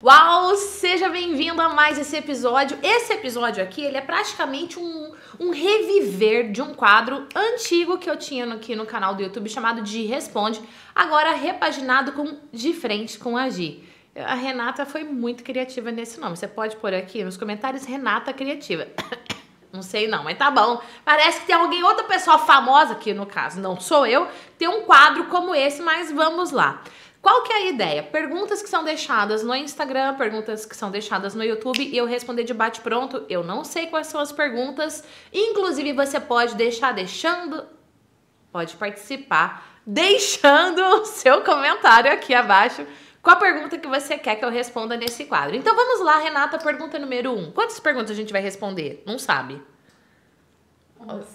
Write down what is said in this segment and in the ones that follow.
Uau, seja bem-vindo a mais esse episódio. Esse episódio aqui, ele é praticamente um, um reviver de um quadro antigo que eu tinha aqui no canal do YouTube chamado de Responde, agora repaginado com De Frente com a Gi. A Renata foi muito criativa nesse nome. Você pode pôr aqui nos comentários Renata Criativa. Não sei não, mas tá bom. Parece que tem alguém, outra pessoa famosa, que no caso não sou eu, tem um quadro como esse, mas vamos lá. Qual que é a ideia? Perguntas que são deixadas no Instagram, perguntas que são deixadas no YouTube e eu responder de bate pronto. Eu não sei quais são as perguntas. Inclusive você pode deixar deixando pode participar deixando o seu comentário aqui abaixo com a pergunta que você quer que eu responda nesse quadro. Então vamos lá, Renata, pergunta número um. Quantas perguntas a gente vai responder? Não sabe. Umas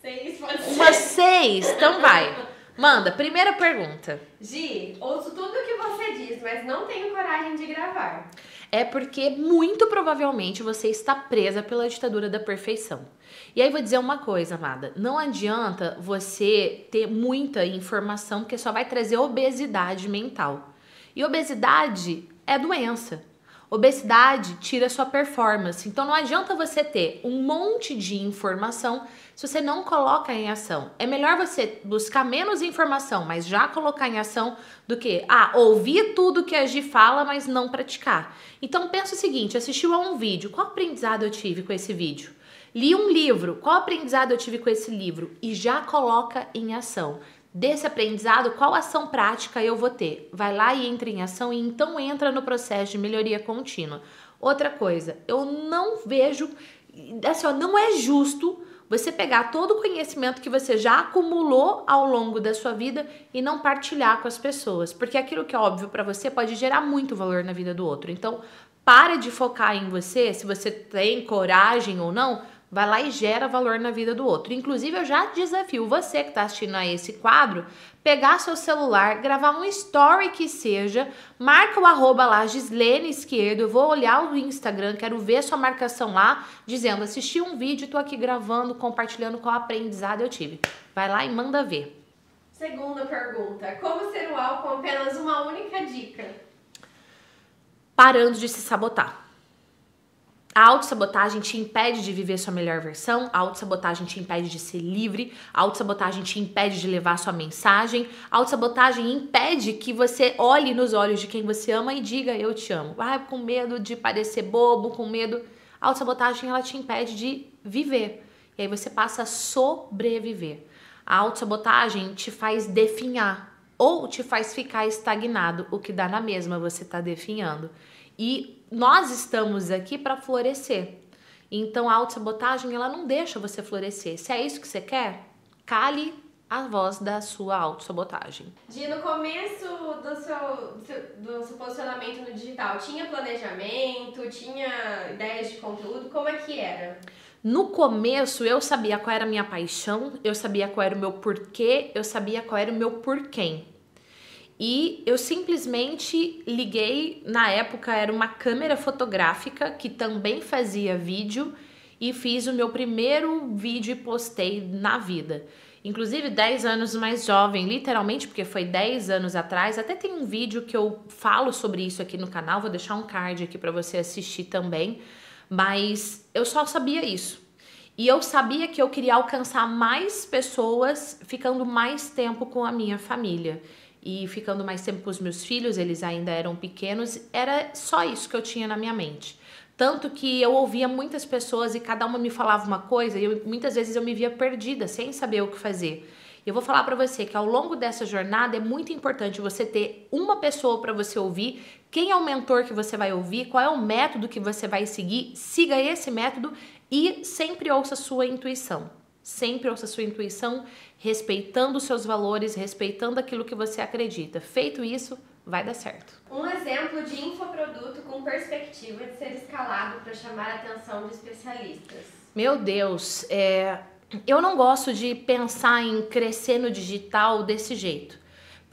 seis, pode ser. Umas seis? Então vai. Manda, primeira pergunta. Gi, ouço tudo o que você diz, mas não tenho coragem de gravar. É porque muito provavelmente você está presa pela ditadura da perfeição. E aí vou dizer uma coisa, amada, não adianta você ter muita informação porque só vai trazer obesidade mental. E obesidade é doença. Obesidade tira sua performance. Então não adianta você ter um monte de informação se você não coloca em ação. É melhor você buscar menos informação, mas já colocar em ação, do que ah, ouvir tudo que a Gi fala, mas não praticar. Então pensa o seguinte: assistiu a um vídeo, qual aprendizado eu tive com esse vídeo? Li um livro, qual aprendizado eu tive com esse livro? E já coloca em ação desse aprendizado, qual ação prática eu vou ter? Vai lá e entra em ação e então entra no processo de melhoria contínua. Outra coisa, eu não vejo, assim, ó, não é justo você pegar todo o conhecimento que você já acumulou ao longo da sua vida e não partilhar com as pessoas, porque aquilo que é óbvio para você pode gerar muito valor na vida do outro. Então, para de focar em você, se você tem coragem ou não, vai lá e gera valor na vida do outro. Inclusive, eu já desafio você que está assistindo a esse quadro, pegar seu celular, gravar um story que seja, marca o arroba lá, Gislene Esquerdo, eu vou olhar o Instagram, quero ver sua marcação lá, dizendo, assisti um vídeo, tô aqui gravando, compartilhando qual aprendizado eu tive. Vai lá e manda ver. Segunda pergunta: Como ser uau com apenas uma única dica? Parando de se sabotar. A autossabotagem te impede de viver sua melhor versão, a autossabotagem te impede de ser livre, a autossabotagem te impede de levar sua mensagem, a autossabotagem impede que você olhe nos olhos de quem você ama e diga eu te amo. Ah, com medo de parecer bobo, com medo. A autossabotagem ela te impede de viver. E aí você passa a sobreviver. A autossabotagem te faz definhar ou te faz ficar estagnado, o que dá na mesma, você tá definhando. E nós estamos aqui para florescer. Então a autossabotagem ela não deixa você florescer. Se é isso que você quer, cale a voz da sua autossabotagem. Gi, no começo do seu, do seu posicionamento no digital, tinha planejamento, tinha ideias de conteúdo, como é que era? No começo eu sabia qual era a minha paixão, eu sabia qual era o meu porquê, eu sabia qual era o meu porquê. E eu simplesmente liguei, na época era uma câmera fotográfica que também fazia vídeo e fiz o meu primeiro vídeo e postei na vida. Inclusive 10 anos mais jovem, literalmente, porque foi 10 anos atrás. Até tem um vídeo que eu falo sobre isso aqui no canal, vou deixar um card aqui para você assistir também. Mas eu só sabia isso. E eu sabia que eu queria alcançar mais pessoas ficando mais tempo com a minha família e ficando mais tempo com os meus filhos, eles ainda eram pequenos, era só isso que eu tinha na minha mente. Tanto que eu ouvia muitas pessoas e cada uma me falava uma coisa e eu, muitas vezes eu me via perdida, sem saber o que fazer. Eu vou falar para você que ao longo dessa jornada é muito importante você ter uma pessoa para você ouvir, quem é o mentor que você vai ouvir, qual é o método que você vai seguir, siga esse método e sempre ouça a sua intuição. Sempre ouça a sua intuição, respeitando os seus valores, respeitando aquilo que você acredita. Feito isso, vai dar certo. Um exemplo de infoproduto com perspectiva de ser escalado para chamar a atenção de especialistas. Meu Deus, é, eu não gosto de pensar em crescer no digital desse jeito.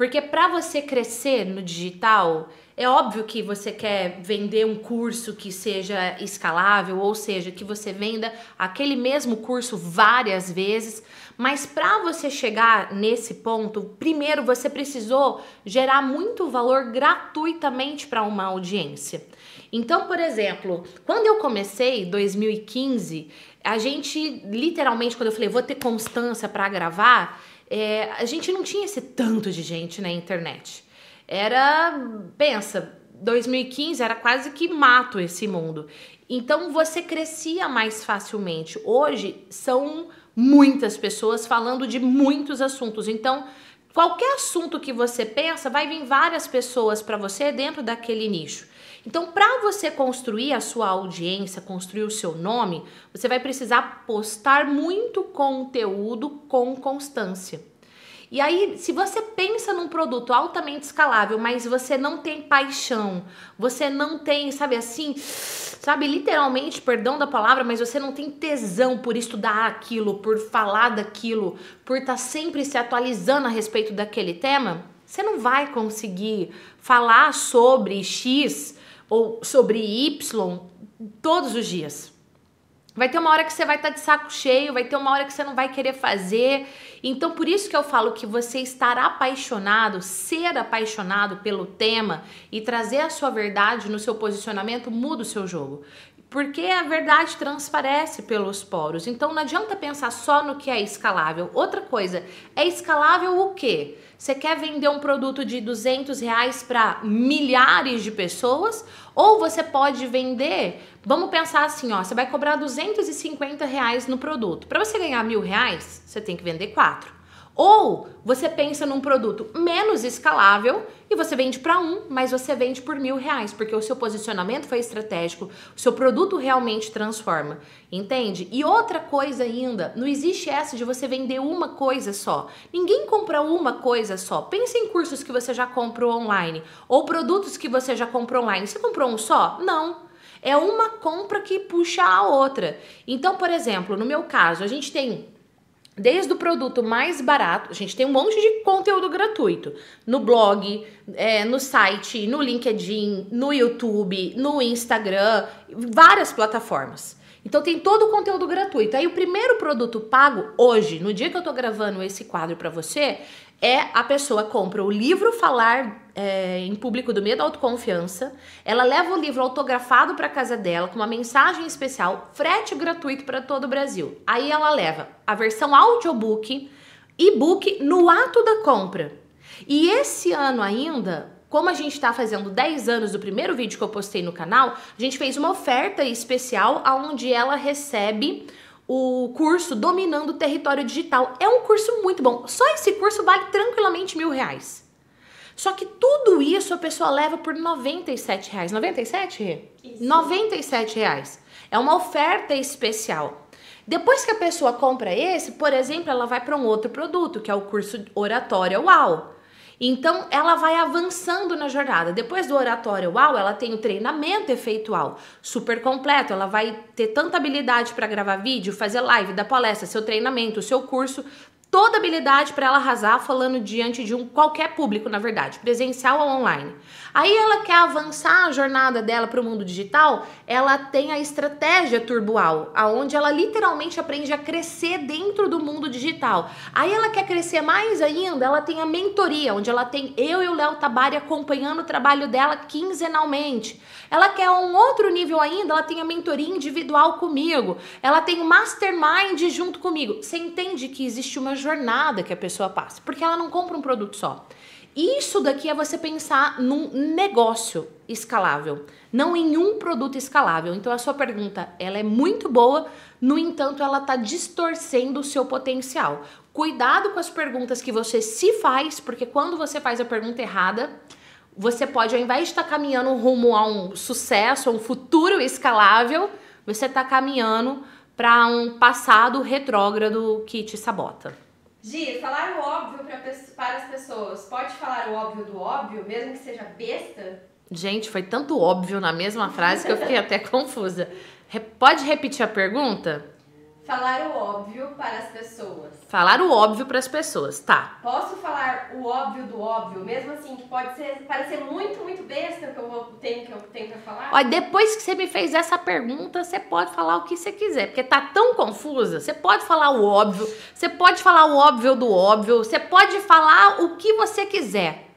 Porque para você crescer no digital, É óbvio que você quer vender um curso que seja escalável, ou seja, que você venda aquele mesmo curso várias vezes, mas para você chegar nesse ponto, primeiro você precisou gerar muito valor gratuitamente para uma audiência. Então, por exemplo, quando eu comecei, 2015, a gente literalmente, quando eu falei vou ter constância para gravar, é, a gente não tinha esse tanto de gente na internet. Era, pensa, 2015 era quase que mato esse mundo. Então você crescia mais facilmente. Hoje são muitas pessoas falando de muitos assuntos. Então, qualquer assunto que você pensa, vai vir várias pessoas para você dentro daquele nicho. Então, para você construir a sua audiência, construir o seu nome, você vai precisar postar muito conteúdo com constância. E aí, se você pensa num produto altamente escalável, mas você não tem paixão, você não tem, sabe assim, sabe, literalmente, perdão da palavra, mas você não tem tesão por estudar aquilo, por falar daquilo, por estar tá sempre se atualizando a respeito daquele tema, você não vai conseguir falar sobre X ou sobre Y todos os dias. Vai ter uma hora que você vai estar tá de saco cheio, vai ter uma hora que você não vai querer fazer. Então, por isso que eu falo que você estar apaixonado, ser apaixonado pelo tema e trazer a sua verdade no seu posicionamento muda o seu jogo. Porque a verdade transparece pelos poros. Então não adianta pensar só no que é escalável. Outra coisa, é escalável o quê? Você quer vender um produto de 200 reais para milhares de pessoas? Ou você pode vender, vamos pensar assim, ó, você vai cobrar 250 reais no produto. Para você ganhar mil reais, você tem que vender quatro. Ou você pensa num produto menos escalável e você vende para um, mas você vende por mil reais, porque o seu posicionamento foi estratégico, o seu produto realmente transforma, entende? E outra coisa ainda, não existe essa de você vender uma coisa só. Ninguém compra uma coisa só. Pense em cursos que você já comprou online ou produtos que você já comprou online. Você comprou um só? Não. É uma compra que puxa a outra. Então, por exemplo, no meu caso, a gente tem Desde o produto mais barato, a gente tem um monte de conteúdo gratuito no blog, é, no site, no LinkedIn, no YouTube, no Instagram, várias plataformas. Então tem todo o conteúdo gratuito. Aí o primeiro produto pago hoje, no dia que eu tô gravando esse quadro para você, é a pessoa compra o livro Falar é, em Público do Medo da Autoconfiança, ela leva o livro autografado para casa dela com uma mensagem especial, frete gratuito para todo o Brasil. Aí ela leva a versão audiobook, e-book no ato da compra. E esse ano ainda, como a gente está fazendo 10 anos do primeiro vídeo que eu postei no canal, a gente fez uma oferta especial onde ela recebe o curso Dominando o Território Digital. É um curso muito bom. Só esse curso vale tranquilamente mil reais. Só que tudo isso a pessoa leva por 97 reais. 97? Isso. 97 reais. É uma oferta especial. Depois que a pessoa compra esse, por exemplo, ela vai para um outro produto, que é o curso Oratória UAU. Então, ela vai avançando na jornada. Depois do oratório uau, ela tem o treinamento efeitual, super completo. Ela vai ter tanta habilidade para gravar vídeo, fazer live, dar palestra, seu treinamento, seu curso, toda habilidade para ela arrasar falando diante de um qualquer público, na verdade, presencial ou online. Aí ela quer avançar a jornada dela para o mundo digital, ela tem a estratégia turbual, aonde ela literalmente aprende a crescer dentro do mundo digital. Aí ela quer crescer mais ainda, ela tem a mentoria, onde ela tem eu e o Léo Tabari acompanhando o trabalho dela quinzenalmente. Ela quer um outro nível ainda, ela tem a mentoria individual comigo. Ela tem o mastermind junto comigo. Você entende que existe uma jornada que a pessoa passa, porque ela não compra um produto só. Isso daqui é você pensar num negócio escalável, não em um produto escalável. Então a sua pergunta, ela é muito boa, no entanto, ela está distorcendo o seu potencial. Cuidado com as perguntas que você se faz, porque quando você faz a pergunta errada, você pode, ao invés de estar tá caminhando rumo a um sucesso, a um futuro escalável, você está caminhando para um passado retrógrado que te sabota. Gi, falar o óbvio pra, para as pessoas. Pode falar o óbvio do óbvio, mesmo que seja besta? Gente, foi tanto óbvio na mesma frase que eu fiquei até confusa. Pode repetir a pergunta? Falar o óbvio para as pessoas. Falar o óbvio para as pessoas, tá. Posso falar o óbvio do óbvio, mesmo assim, que pode ser, parecer muito, muito besta que eu vou, tenho, que eu tenho pra falar? Olha, depois que você me fez essa pergunta, você pode falar o que você quiser, porque tá tão confusa. Você pode falar o óbvio, você pode falar o óbvio do óbvio, você pode falar o que você quiser.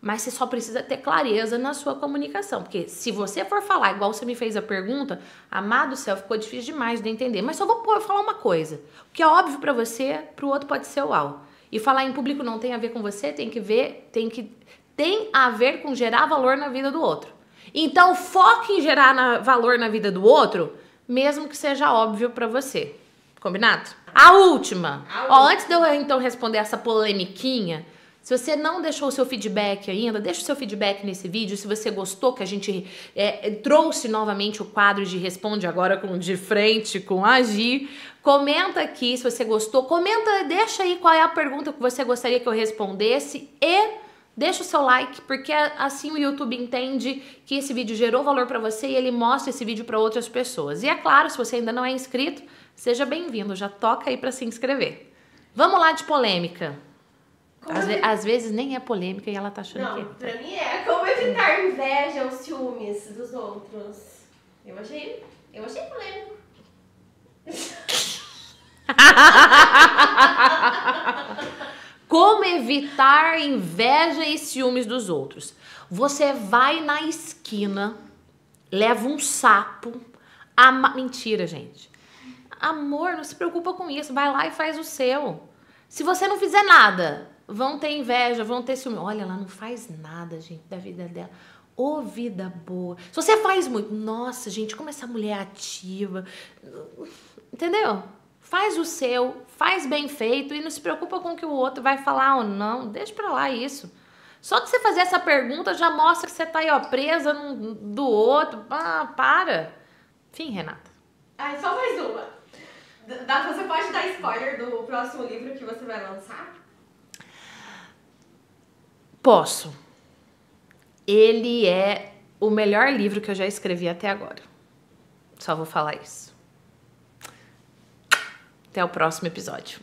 Mas você só precisa ter clareza na sua comunicação. Porque se você for falar igual você me fez a pergunta, amado céu, ficou difícil demais de entender. Mas só vou falar uma coisa. O que é óbvio para você, para o outro pode ser uau. E falar em público não tem a ver com você, tem que ver, tem que tem a ver com gerar valor na vida do outro. Então foque em gerar na, valor na vida do outro, mesmo que seja óbvio para você. Combinado? A última. A última. Ó, antes de eu então responder essa polemiquinha, se você não deixou o seu feedback ainda, deixa o seu feedback nesse vídeo. Se você gostou que a gente é, trouxe novamente o quadro de Responde Agora com de frente com Agir, comenta aqui se você gostou. Comenta, deixa aí qual é a pergunta que você gostaria que eu respondesse e deixa o seu like, porque assim o YouTube entende que esse vídeo gerou valor para você e ele mostra esse vídeo para outras pessoas. E é claro, se você ainda não é inscrito, seja bem-vindo, já toca aí para se inscrever. Vamos lá de polêmica. Às, ve às, vezes nem é polêmica e ela tá achando não, que. Não, pra mim é como evitar inveja ou ciúmes dos outros. Eu achei. Eu achei polêmico. como evitar inveja e ciúmes dos outros? Você vai na esquina, leva um sapo. Ama... Mentira, gente. Amor, não se preocupa com isso. Vai lá e faz o seu. Se você não fizer nada, vão ter inveja, vão ter ciúme. Olha, ela não faz nada, gente, da vida dela. Ô, oh, vida boa. Se você faz muito, nossa, gente, como essa mulher é ativa. Entendeu? Faz o seu, faz bem feito e não se preocupa com o que o outro vai falar ou não. Deixa pra lá isso. Só de você fazer essa pergunta já mostra que você tá aí, ó, presa no, do outro. Ah, para. Enfim, Renata. Ai, só mais uma. Dá, você pode dar spoiler do próximo livro que você vai lançar? Posso. Ele é o melhor livro que eu já escrevi até agora. Só vou falar isso. Até o próximo episódio.